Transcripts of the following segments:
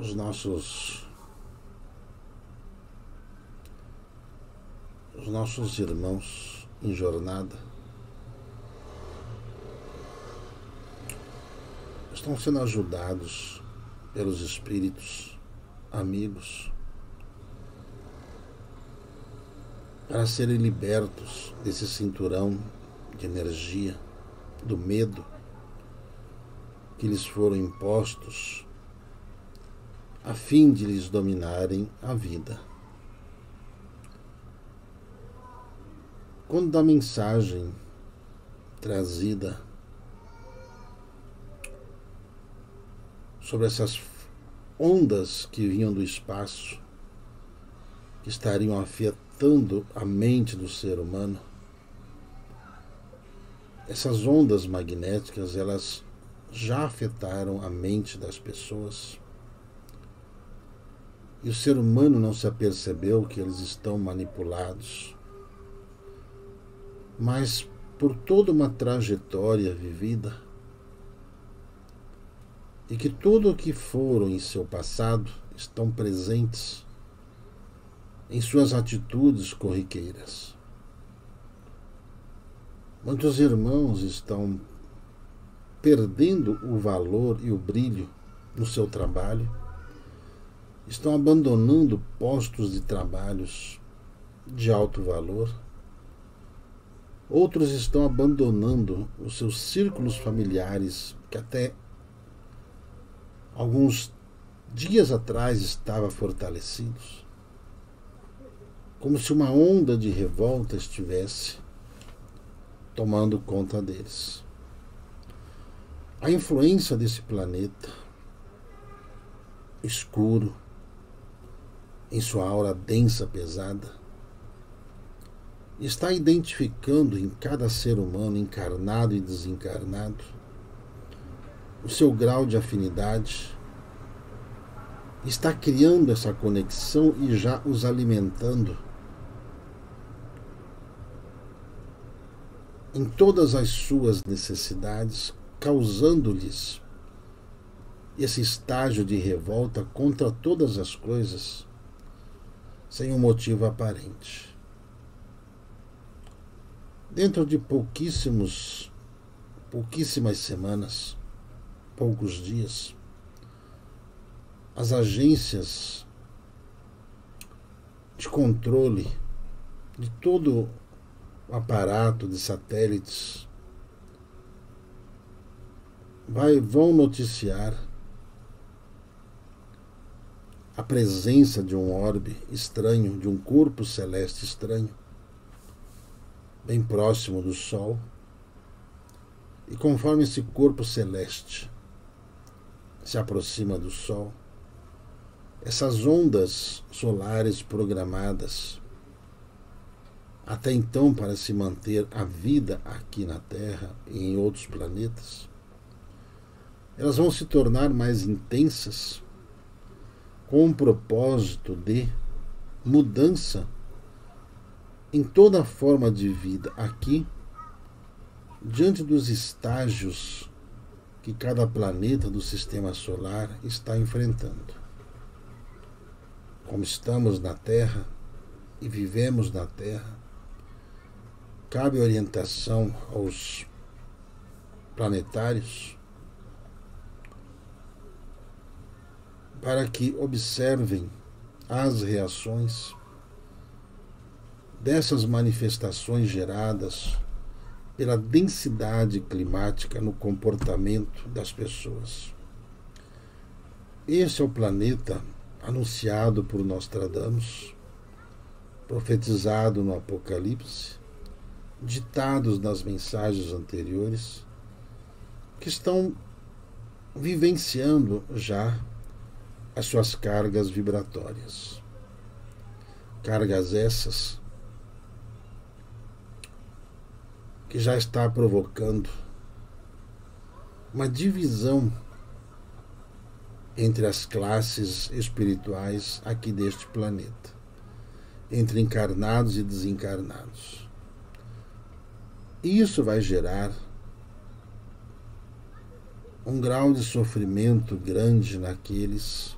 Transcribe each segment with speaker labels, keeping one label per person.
Speaker 1: os nossos os nossos irmãos em jornada estão sendo ajudados pelos espíritos amigos para serem libertos desse cinturão de energia, do medo que lhes foram impostos a fim de lhes dominarem a vida. Quando a mensagem trazida sobre essas ondas que vinham do espaço, que estariam afetando a mente do ser humano, essas ondas magnéticas, elas já afetaram a mente das pessoas. E o ser humano não se apercebeu que eles estão manipulados. Mas por toda uma trajetória vivida, e que tudo o que foram em seu passado estão presentes em suas atitudes corriqueiras. Muitos irmãos estão perdendo o valor e o brilho no seu trabalho, estão abandonando postos de trabalhos de alto valor. Outros estão abandonando os seus círculos familiares, que até alguns dias atrás estavam fortalecidos, como se uma onda de revolta estivesse tomando conta deles. A influência desse planeta escuro, em sua aura densa, pesada, está identificando em cada ser humano encarnado e desencarnado o seu grau de afinidade, está criando essa conexão e já os alimentando em todas as suas necessidades causando-lhes esse estágio de revolta contra todas as coisas, sem um motivo aparente. Dentro de pouquíssimos, pouquíssimas semanas, poucos dias, as agências de controle de todo o aparato de satélites vai, vão noticiar a presença de um orbe estranho, de um corpo celeste estranho, bem próximo do Sol. E conforme esse corpo celeste se aproxima do Sol, essas ondas solares programadas até então para se manter a vida aqui na Terra e em outros planetas, elas vão se tornar mais intensas com o propósito de mudança em toda a forma de vida aqui, diante dos estágios que cada planeta do sistema solar está enfrentando. Como estamos na Terra e vivemos na Terra, cabe orientação aos planetários para que observem as reações dessas manifestações geradas pela densidade climática no comportamento das pessoas. Esse é o planeta anunciado por Nostradamus, profetizado no Apocalipse, ditados nas mensagens anteriores, que estão vivenciando já as suas cargas vibratórias. Cargas essas que já está provocando uma divisão entre as classes espirituais aqui deste planeta, entre encarnados e desencarnados. E isso vai gerar um grau de sofrimento grande naqueles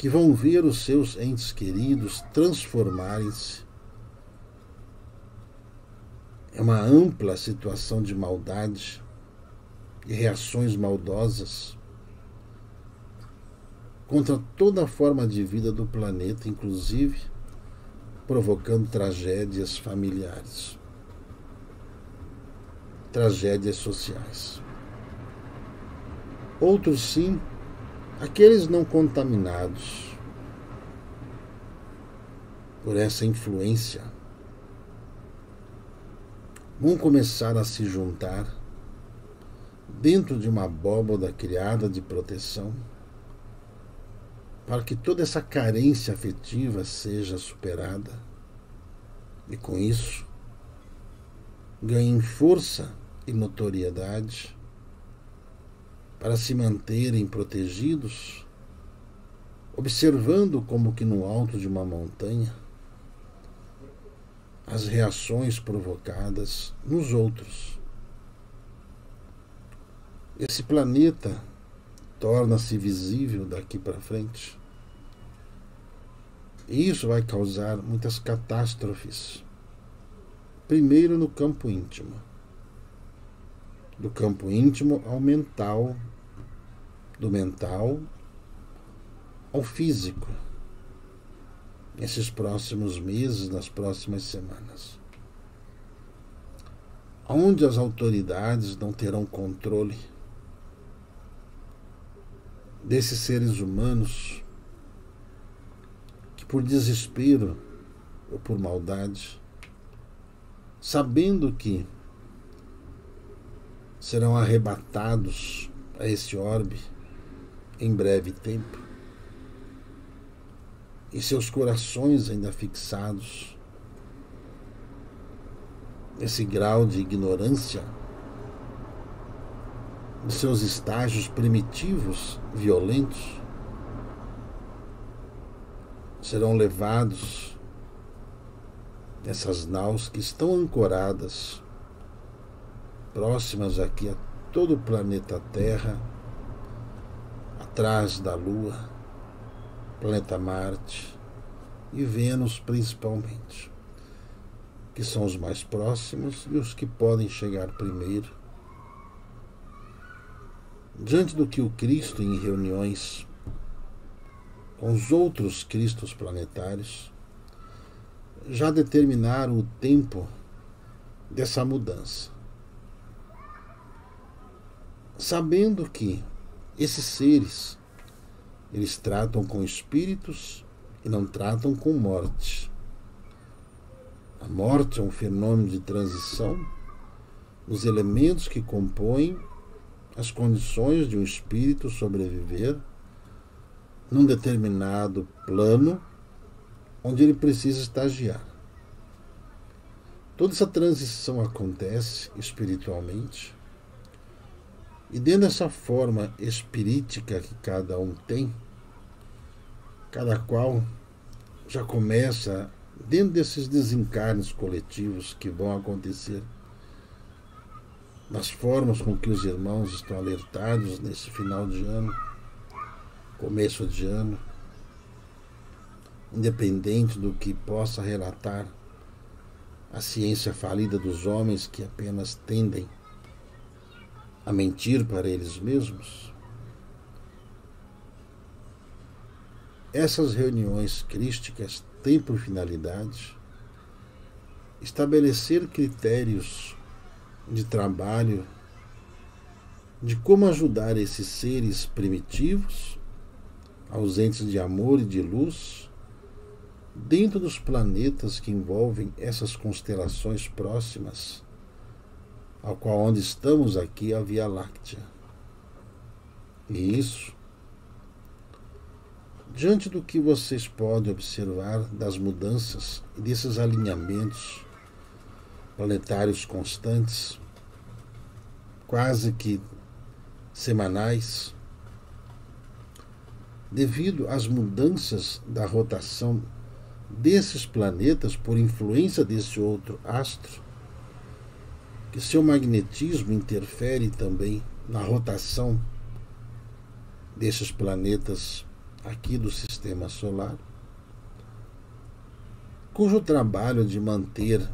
Speaker 1: que vão ver os seus entes queridos transformarem-se. É uma ampla situação de maldade e reações maldosas contra toda a forma de vida do planeta, inclusive provocando tragédias familiares, tragédias sociais. Outros sim, aqueles não contaminados por essa influência, vão começar a se juntar dentro de uma abóboda criada de proteção para que toda essa carência afetiva seja superada e com isso ganhem força e notoriedade para se manterem protegidos, observando como que no alto de uma montanha as reações provocadas nos outros. Esse planeta torna-se visível daqui para frente e isso vai causar muitas catástrofes. Primeiro no campo íntimo. Do campo íntimo ao mental, do mental ao físico. Nesses próximos meses, nas próximas semanas. Onde as autoridades não terão controle desses seres humanos por desespero ou por maldade, sabendo que serão arrebatados a esse orbe em breve tempo, e seus corações ainda fixados nesse grau de ignorância de seus estágios primitivos, violentos, serão levados nessas naus que estão ancoradas próximas aqui a todo o planeta Terra, atrás da Lua, planeta Marte e Vênus principalmente, que são os mais próximos e os que podem chegar primeiro. Diante do que o Cristo, em reuniões com os outros Cristos planetários, já determinaram o tempo dessa mudança. Sabendo que esses seres eles tratam com espíritos e não tratam com morte. A morte é um fenômeno de transição nos elementos que compõem as condições de um espírito sobreviver num determinado plano onde ele precisa estagiar. Toda essa transição acontece espiritualmente. E dentro dessa forma espirítica que cada um tem, cada qual já começa dentro desses desencarnes coletivos que vão acontecer, nas formas com que os irmãos estão alertados nesse final de ano começo de ano, independente do que possa relatar a ciência falida dos homens que apenas tendem a mentir para eles mesmos. Essas reuniões crísticas têm por finalidade estabelecer critérios de trabalho de como ajudar esses seres primitivos ausentes de amor e de luz, dentro dos planetas que envolvem essas constelações próximas, ao qual onde estamos aqui a Via Láctea. E isso, diante do que vocês podem observar das mudanças e desses alinhamentos planetários constantes, quase que semanais, devido às mudanças da rotação desses planetas por influência desse outro astro, que seu magnetismo interfere também na rotação desses planetas aqui do sistema solar, cujo trabalho de manter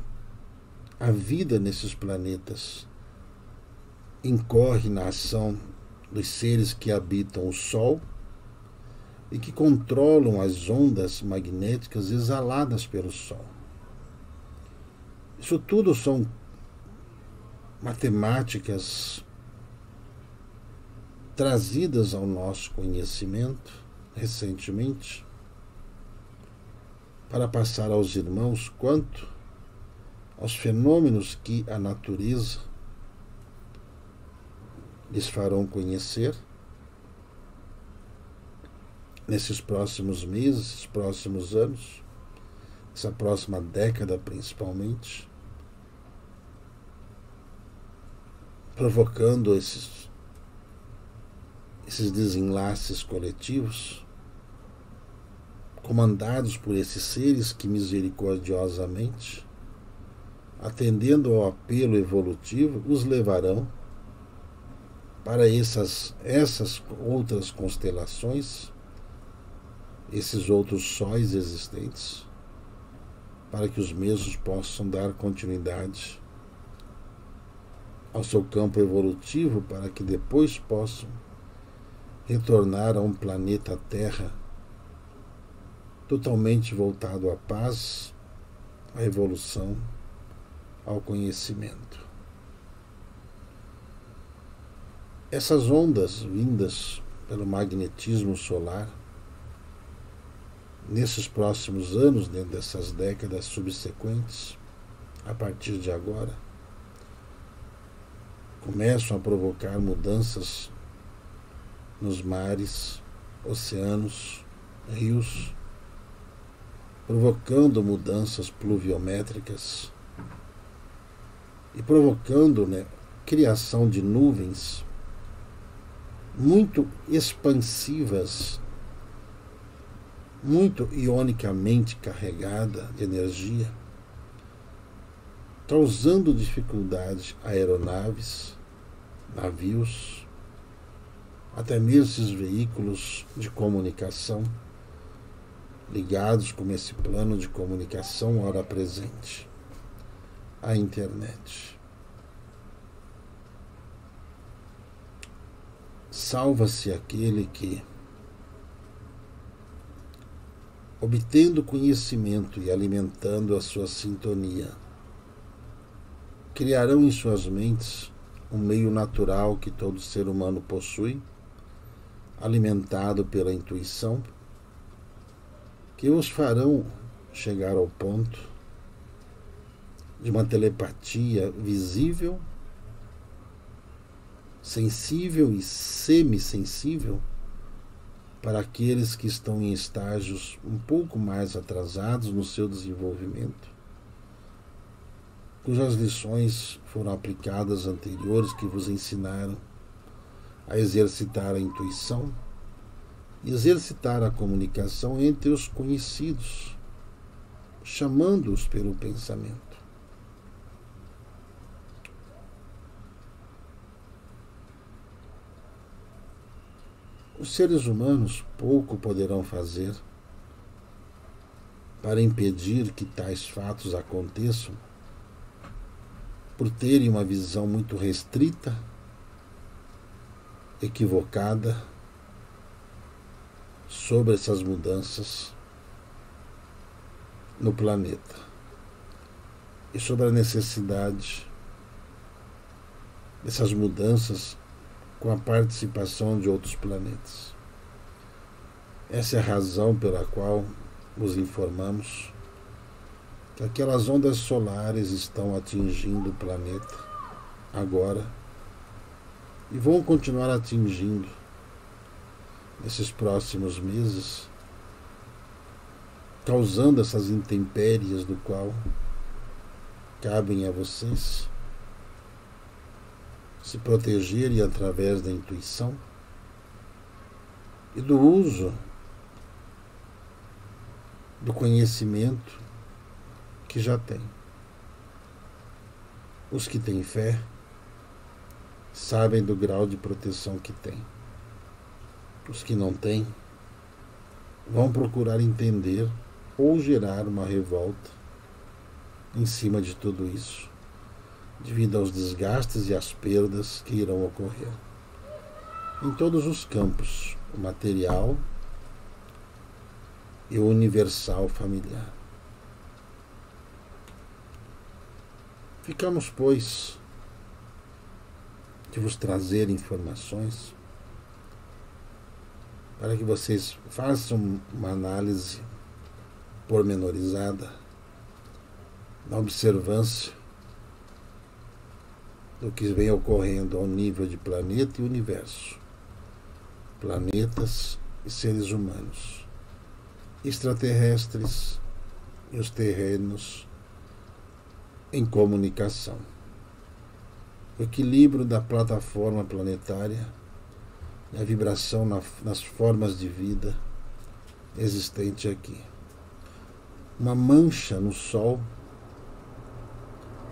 Speaker 1: a vida nesses planetas incorre na ação dos seres que habitam o Sol e que controlam as ondas magnéticas exaladas pelo Sol. Isso tudo são matemáticas trazidas ao nosso conhecimento recentemente para passar aos irmãos quanto aos fenômenos que a natureza lhes farão conhecer nesses próximos meses, próximos anos, essa próxima década principalmente, provocando esses, esses desenlaces coletivos, comandados por esses seres que misericordiosamente, atendendo ao apelo evolutivo, os levarão para essas, essas outras constelações, esses outros sóis existentes, para que os mesmos possam dar continuidade ao seu campo evolutivo, para que depois possam retornar a um planeta Terra totalmente voltado à paz, à evolução, ao conhecimento. Essas ondas vindas pelo magnetismo solar, nesses próximos anos, dentro dessas décadas subsequentes, a partir de agora, começam a provocar mudanças nos mares, oceanos, rios, provocando mudanças pluviométricas e provocando né, criação de nuvens muito expansivas, muito ionicamente carregada de energia, causando dificuldades a aeronaves, navios, até mesmo esses veículos de comunicação ligados com esse plano de comunicação hora presente, a internet. Salva-se aquele que, obtendo conhecimento e alimentando a sua sintonia, criarão em suas mentes um meio natural que todo ser humano possui, alimentado pela intuição, que os farão chegar ao ponto de uma telepatia visível sensível e semissensível para aqueles que estão em estágios um pouco mais atrasados no seu desenvolvimento, cujas lições foram aplicadas anteriores que vos ensinaram a exercitar a intuição e exercitar a comunicação entre os conhecidos, chamando-os pelo pensamento. Os seres humanos pouco poderão fazer para impedir que tais fatos aconteçam, por terem uma visão muito restrita, equivocada sobre essas mudanças no planeta e sobre a necessidade dessas mudanças com a participação de outros planetas. Essa é a razão pela qual nos informamos que aquelas ondas solares estão atingindo o planeta agora e vão continuar atingindo nesses próximos meses, causando essas intempéries do qual cabem a vocês se protegerem através da intuição e do uso do conhecimento que já tem. Os que têm fé sabem do grau de proteção que têm. Os que não têm vão procurar entender ou gerar uma revolta em cima de tudo isso, devido aos desgastes e às perdas que irão ocorrer. Em todos os campos, o material e o universal familiar. Ficamos, pois, de vos trazer informações para que vocês façam uma análise pormenorizada na observância do que vem ocorrendo ao nível de planeta e universo, planetas e seres humanos, extraterrestres e os terrenos em comunicação. O equilíbrio da plataforma planetária a vibração na, nas formas de vida existente aqui. Uma mancha no Sol,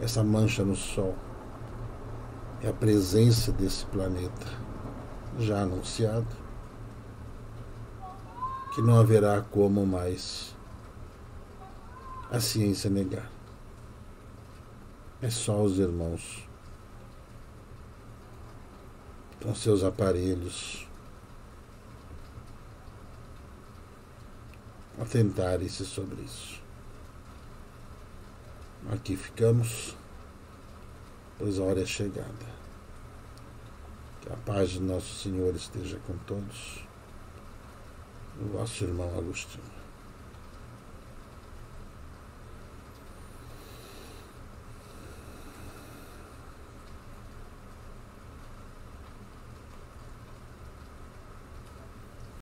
Speaker 1: essa mancha no Sol é a presença desse planeta já anunciado, que não haverá como mais a ciência negar. É só os irmãos com seus aparelhos atentarem-se sobre isso. Aqui ficamos, pois a hora é chegada. Que a paz de nosso Senhor esteja com todos. O vosso irmão Agostinho.